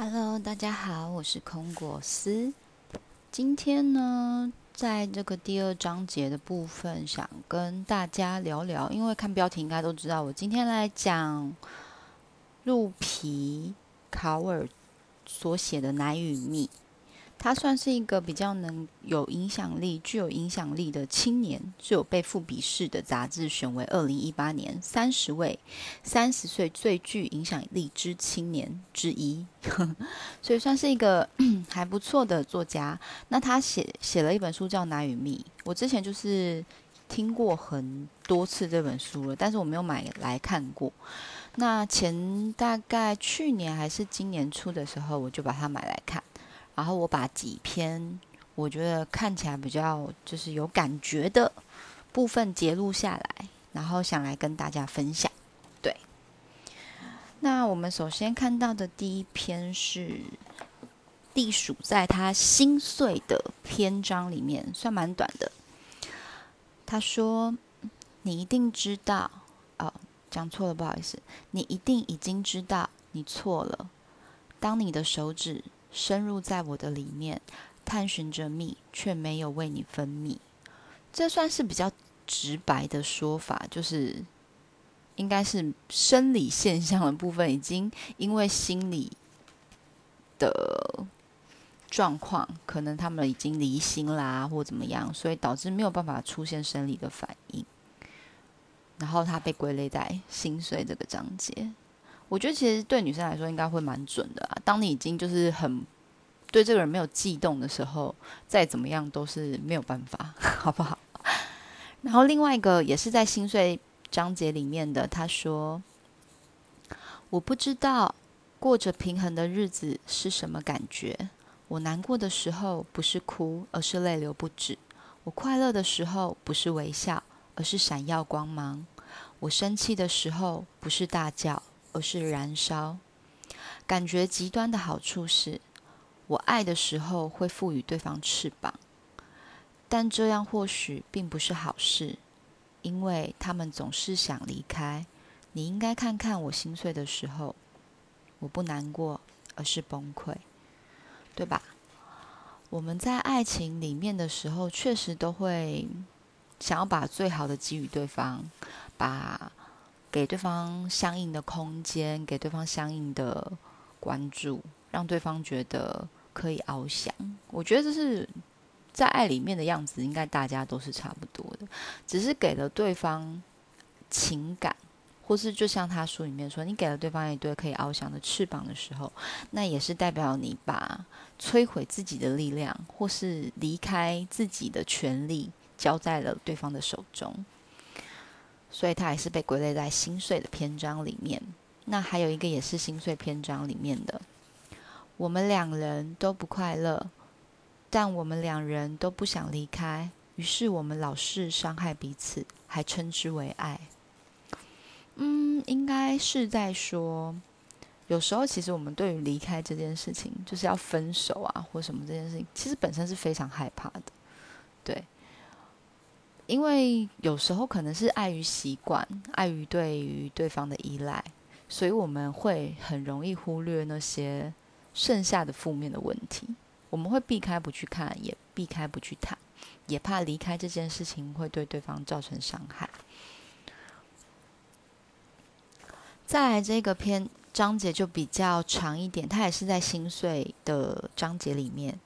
Hello，大家好，我是空果丝。今天呢，在这个第二章节的部分，想跟大家聊聊，因为看标题应该都知道，我今天来讲鹿皮考尔所写的《奶与蜜》。他算是一个比较能有影响力、具有影响力的青年，是有被富比士的杂志选为二零一八年三十位三十岁最具影响力之青年之一，所以算是一个 还不错的作家。那他写写了一本书叫《奶与蜜》，我之前就是听过很多次这本书了，但是我没有买来看过。那前大概去年还是今年初的时候，我就把它买来看。然后我把几篇我觉得看起来比较就是有感觉的部分截录下来，然后想来跟大家分享。对，那我们首先看到的第一篇是隶属在他心碎的篇章里面，算蛮短的。他说：“你一定知道，哦，讲错了，不好意思，你一定已经知道你错了。当你的手指。”深入在我的里面，探寻着蜜，却没有为你分泌。这算是比较直白的说法，就是应该是生理现象的部分，已经因为心理的状况，可能他们已经离心啦，或怎么样，所以导致没有办法出现生理的反应。然后他被归类在心碎这个章节。我觉得其实对女生来说应该会蛮准的啊。当你已经就是很对这个人没有悸动的时候，再怎么样都是没有办法，好不好？然后另外一个也是在心碎章节里面的，他说：“我不知道过着平衡的日子是什么感觉。我难过的时候不是哭，而是泪流不止；我快乐的时候不是微笑，而是闪耀光芒；我生气的时候不是大叫。”而是燃烧，感觉极端的好处是，我爱的时候会赋予对方翅膀，但这样或许并不是好事，因为他们总是想离开。你应该看看我心碎的时候，我不难过，而是崩溃，对吧？我们在爱情里面的时候，确实都会想要把最好的给予对方，把。给对方相应的空间，给对方相应的关注，让对方觉得可以翱翔。我觉得这是在爱里面的样子，应该大家都是差不多的，只是给了对方情感，或是就像他书里面说，你给了对方一对可以翱翔的翅膀的时候，那也是代表你把摧毁自己的力量，或是离开自己的权利，交在了对方的手中。所以他还是被归类在心碎的篇章里面。那还有一个也是心碎篇章里面的，我们两人都不快乐，但我们两人都不想离开，于是我们老是伤害彼此，还称之为爱。嗯，应该是在说，有时候其实我们对于离开这件事情，就是要分手啊，或什么这件事情，其实本身是非常害怕的，对。因为有时候可能是碍于习惯，碍于对于对方的依赖，所以我们会很容易忽略那些剩下的负面的问题。我们会避开不去看，也避开不去谈，也怕离开这件事情会对对方造成伤害。再来这个篇章节就比较长一点，它也是在心碎的章节里面。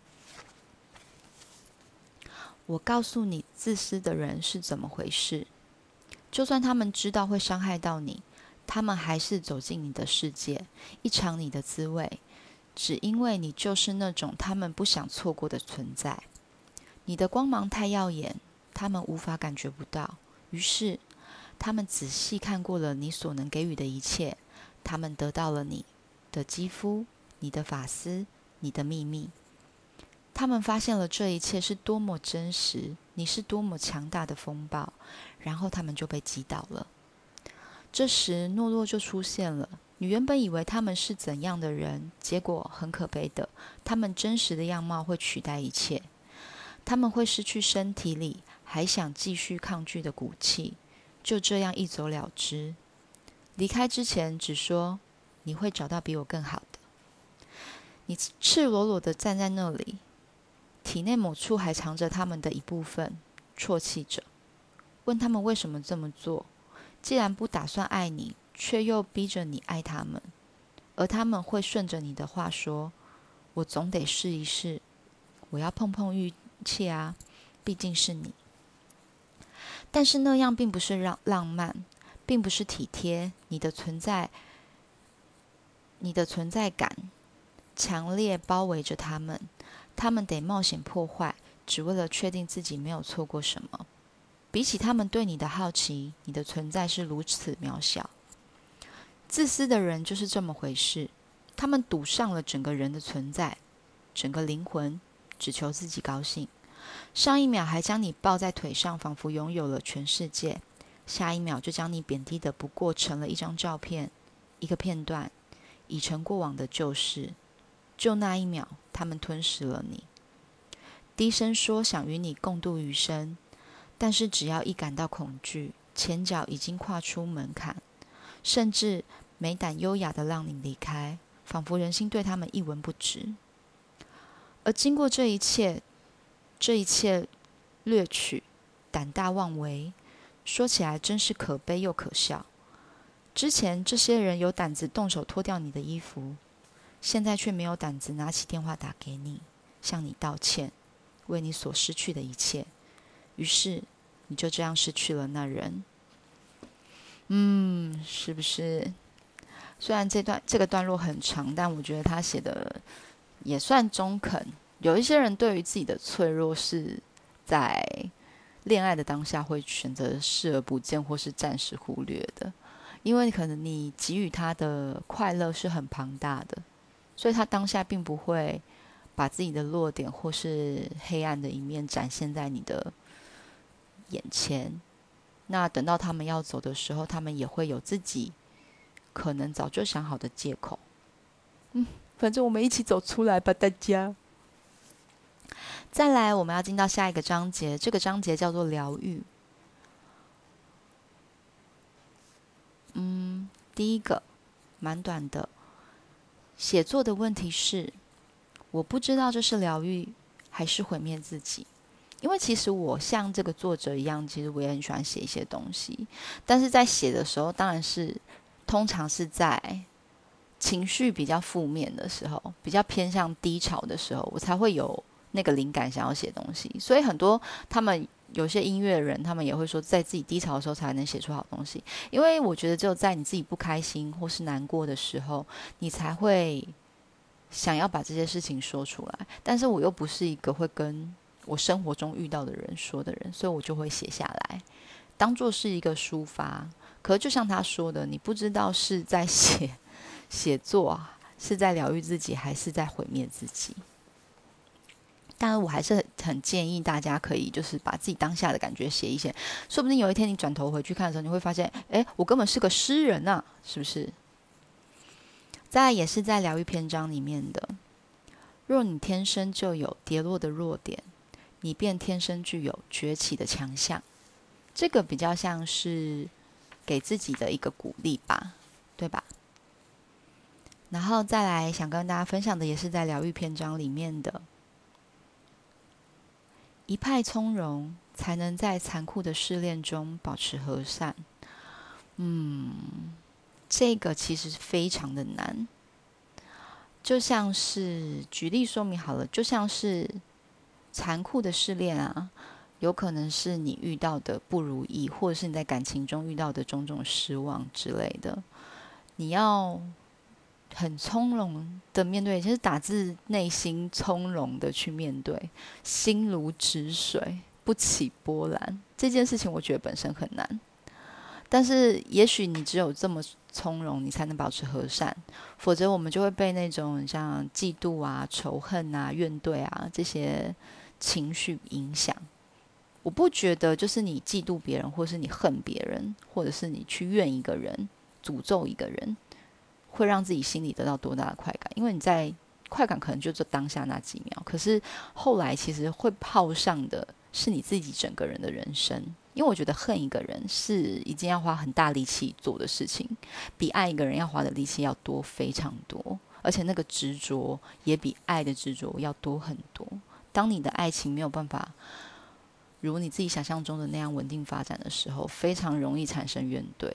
我告诉你，自私的人是怎么回事？就算他们知道会伤害到你，他们还是走进你的世界，一尝你的滋味，只因为你就是那种他们不想错过的存在。你的光芒太耀眼，他们无法感觉不到。于是，他们仔细看过了你所能给予的一切，他们得到了你的肌肤、你的发丝、你的秘密。他们发现了这一切是多么真实，你是多么强大的风暴，然后他们就被击倒了。这时，懦弱就出现了。你原本以为他们是怎样的人，结果很可悲的，他们真实的样貌会取代一切。他们会失去身体里还想继续抗拒的骨气，就这样一走了之。离开之前，只说你会找到比我更好的。你赤裸裸的站在那里，体内某处还藏着他们的一部分，啜泣着，问他们为什么这么做？既然不打算爱你，却又逼着你爱他们，而他们会顺着你的话说：“我总得试一试，我要碰碰运气啊，毕竟是你。”但是那样并不是让浪漫，并不是体贴。你的存在，你的存在感强烈包围着他们，他们得冒险破坏，只为了确定自己没有错过什么。比起他们对你的好奇，你的存在是如此渺小。自私的人就是这么回事，他们赌上了整个人的存在，整个灵魂，只求自己高兴。上一秒还将你抱在腿上，仿佛拥有了全世界；下一秒就将你贬低的不过成了一张照片，一个片段，已成过往的旧事。就那一秒，他们吞噬了你。低声说想与你共度余生，但是只要一感到恐惧，前脚已经跨出门槛，甚至没胆优雅的让你离开，仿佛人心对他们一文不值。而经过这一切。这一切掠取，胆大妄为，说起来真是可悲又可笑。之前这些人有胆子动手脱掉你的衣服，现在却没有胆子拿起电话打给你，向你道歉，为你所失去的一切。于是你就这样失去了那人。嗯，是不是？虽然这段这个段落很长，但我觉得他写的也算中肯。有一些人对于自己的脆弱是在恋爱的当下会选择视而不见或是暂时忽略的，因为可能你给予他的快乐是很庞大的，所以他当下并不会把自己的弱点或是黑暗的一面展现在你的眼前。那等到他们要走的时候，他们也会有自己可能早就想好的借口。嗯，反正我们一起走出来吧，大家。再来，我们要进到下一个章节。这个章节叫做疗愈。嗯，第一个蛮短的。写作的问题是，我不知道这是疗愈还是毁灭自己。因为其实我像这个作者一样，其实我也很喜欢写一些东西。但是在写的时候，当然是通常是在情绪比较负面的时候，比较偏向低潮的时候，我才会有。那个灵感想要写东西，所以很多他们有些音乐人，他们也会说，在自己低潮的时候才能写出好东西。因为我觉得，只有在你自己不开心或是难过的时候，你才会想要把这些事情说出来。但是我又不是一个会跟我生活中遇到的人说的人，所以我就会写下来，当做是一个抒发。可就像他说的，你不知道是在写写作，是在疗愈自己，还是在毁灭自己。但我还是很建议大家可以就是把自己当下的感觉写一写，说不定有一天你转头回去看的时候，你会发现，哎，我根本是个诗人呐，是不是？再也是在疗愈篇章里面的，若你天生就有跌落的弱点，你便天生具有崛起的强项。这个比较像是给自己的一个鼓励吧，对吧？然后再来想跟大家分享的，也是在疗愈篇章里面的。一派从容，才能在残酷的试炼中保持和善。嗯，这个其实非常的难。就像是举例说明好了，就像是残酷的试炼啊，有可能是你遇到的不如意，或者是你在感情中遇到的种种失望之类的，你要。很从容的面对，其实打自内心从容的去面对，心如止水，不起波澜。这件事情我觉得本身很难，但是也许你只有这么从容，你才能保持和善，否则我们就会被那种像嫉妒啊、仇恨啊、怨怼啊这些情绪影响。我不觉得就是你嫉妒别人，或是你恨别人，或者是你去怨一个人、诅咒一个人。会让自己心里得到多大的快感？因为你在快感可能就这当下那几秒，可是后来其实会泡上的是你自己整个人的人生。因为我觉得恨一个人是一件要花很大力气做的事情，比爱一个人要花的力气要多非常多，而且那个执着也比爱的执着要多很多。当你的爱情没有办法如你自己想象中的那样稳定发展的时候，非常容易产生怨怼，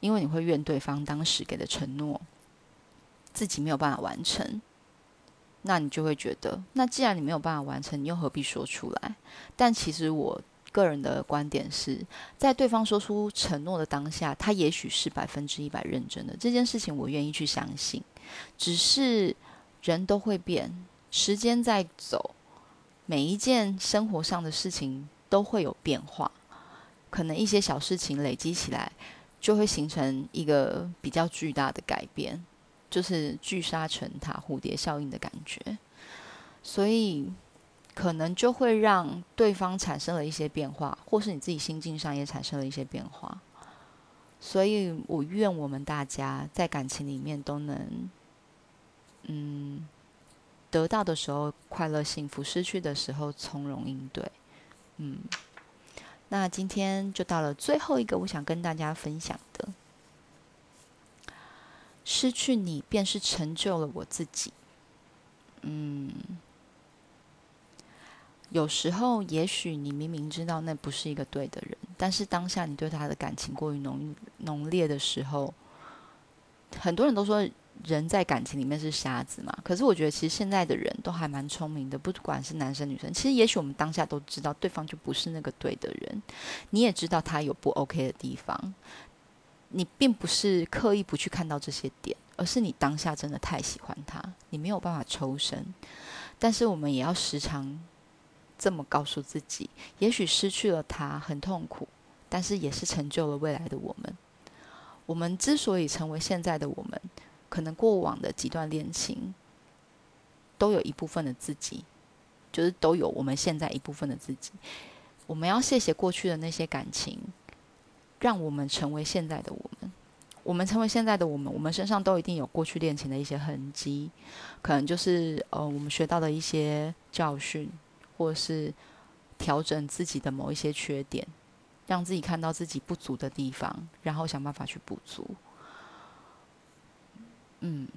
因为你会怨对方当时给的承诺，自己没有办法完成，那你就会觉得，那既然你没有办法完成，你又何必说出来？但其实我个人的观点是，在对方说出承诺的当下，他也许是百分之一百认真的，这件事情我愿意去相信，只是人都会变。时间在走，每一件生活上的事情都会有变化，可能一些小事情累积起来，就会形成一个比较巨大的改变，就是聚沙成塔、蝴蝶效应的感觉，所以可能就会让对方产生了一些变化，或是你自己心境上也产生了一些变化，所以我愿我们大家在感情里面都能，嗯。得到的时候快乐幸福，失去的时候从容应对。嗯，那今天就到了最后一个，我想跟大家分享的：失去你，便是成就了我自己。嗯，有时候也许你明明知道那不是一个对的人，但是当下你对他的感情过于浓浓烈的时候，很多人都说。人在感情里面是瞎子嘛？可是我觉得，其实现在的人都还蛮聪明的，不管是男生女生。其实，也许我们当下都知道对方就不是那个对的人，你也知道他有不 OK 的地方。你并不是刻意不去看到这些点，而是你当下真的太喜欢他，你没有办法抽身。但是，我们也要时常这么告诉自己：，也许失去了他很痛苦，但是也是成就了未来的我们。我们之所以成为现在的我们。可能过往的几段恋情，都有一部分的自己，就是都有我们现在一部分的自己。我们要谢谢过去的那些感情，让我们成为现在的我们。我们成为现在的我们，我们身上都一定有过去恋情的一些痕迹，可能就是呃，我们学到的一些教训，或是调整自己的某一些缺点，让自己看到自己不足的地方，然后想办法去补足。嗯，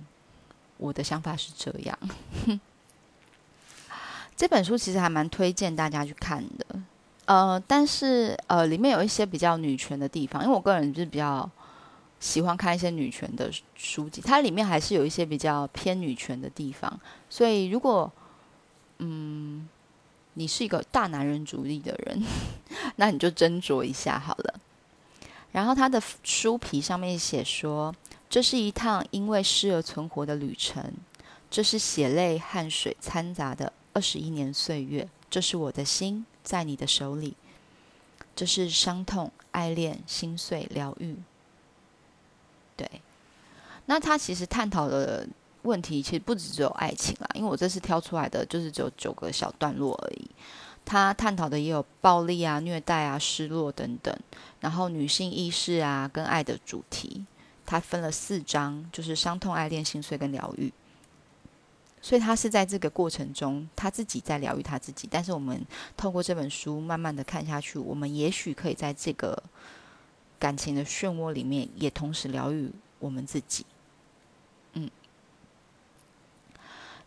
我的想法是这样。这本书其实还蛮推荐大家去看的，呃，但是呃，里面有一些比较女权的地方，因为我个人是比较喜欢看一些女权的书籍，它里面还是有一些比较偏女权的地方，所以如果嗯，你是一个大男人主义的人，那你就斟酌一下好了。然后他的书皮上面写说。这是一趟因为失而存活的旅程，这是血泪汗水掺杂的二十一年岁月，这是我的心在你的手里，这是伤痛、爱恋、心碎、疗愈。对，那他其实探讨的问题其实不只只有爱情啦，因为我这次挑出来的就是只有九个小段落而已。他探讨的也有暴力啊、虐待啊、失落等等，然后女性意识啊跟爱的主题。他分了四章，就是伤痛、爱恋、心碎跟疗愈。所以他是在这个过程中，他自己在疗愈他自己。但是我们透过这本书慢慢的看下去，我们也许可以在这个感情的漩涡里面，也同时疗愈我们自己。嗯，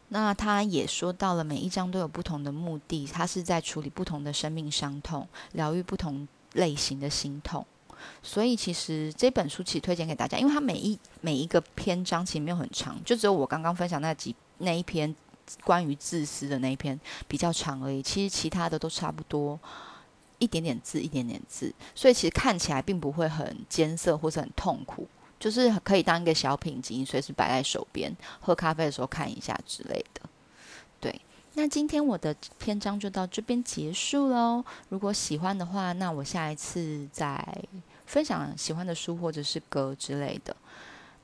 那他也说到了，每一章都有不同的目的，他是在处理不同的生命伤痛，疗愈不同类型的心痛。所以其实这本书其实推荐给大家，因为它每一每一个篇章其实没有很长，就只有我刚刚分享那几那一篇关于自私的那一篇比较长而已。其实其他的都差不多，一点点字，一点点字，所以其实看起来并不会很艰涩或是很痛苦，就是可以当一个小品集，随时摆在手边，喝咖啡的时候看一下之类的。对，那今天我的篇章就到这边结束喽。如果喜欢的话，那我下一次再。分享喜欢的书或者是歌之类的。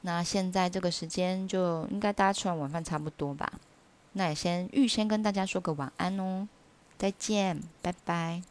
那现在这个时间就应该大家吃完晚饭差不多吧？那也先预先跟大家说个晚安哦，再见，拜拜。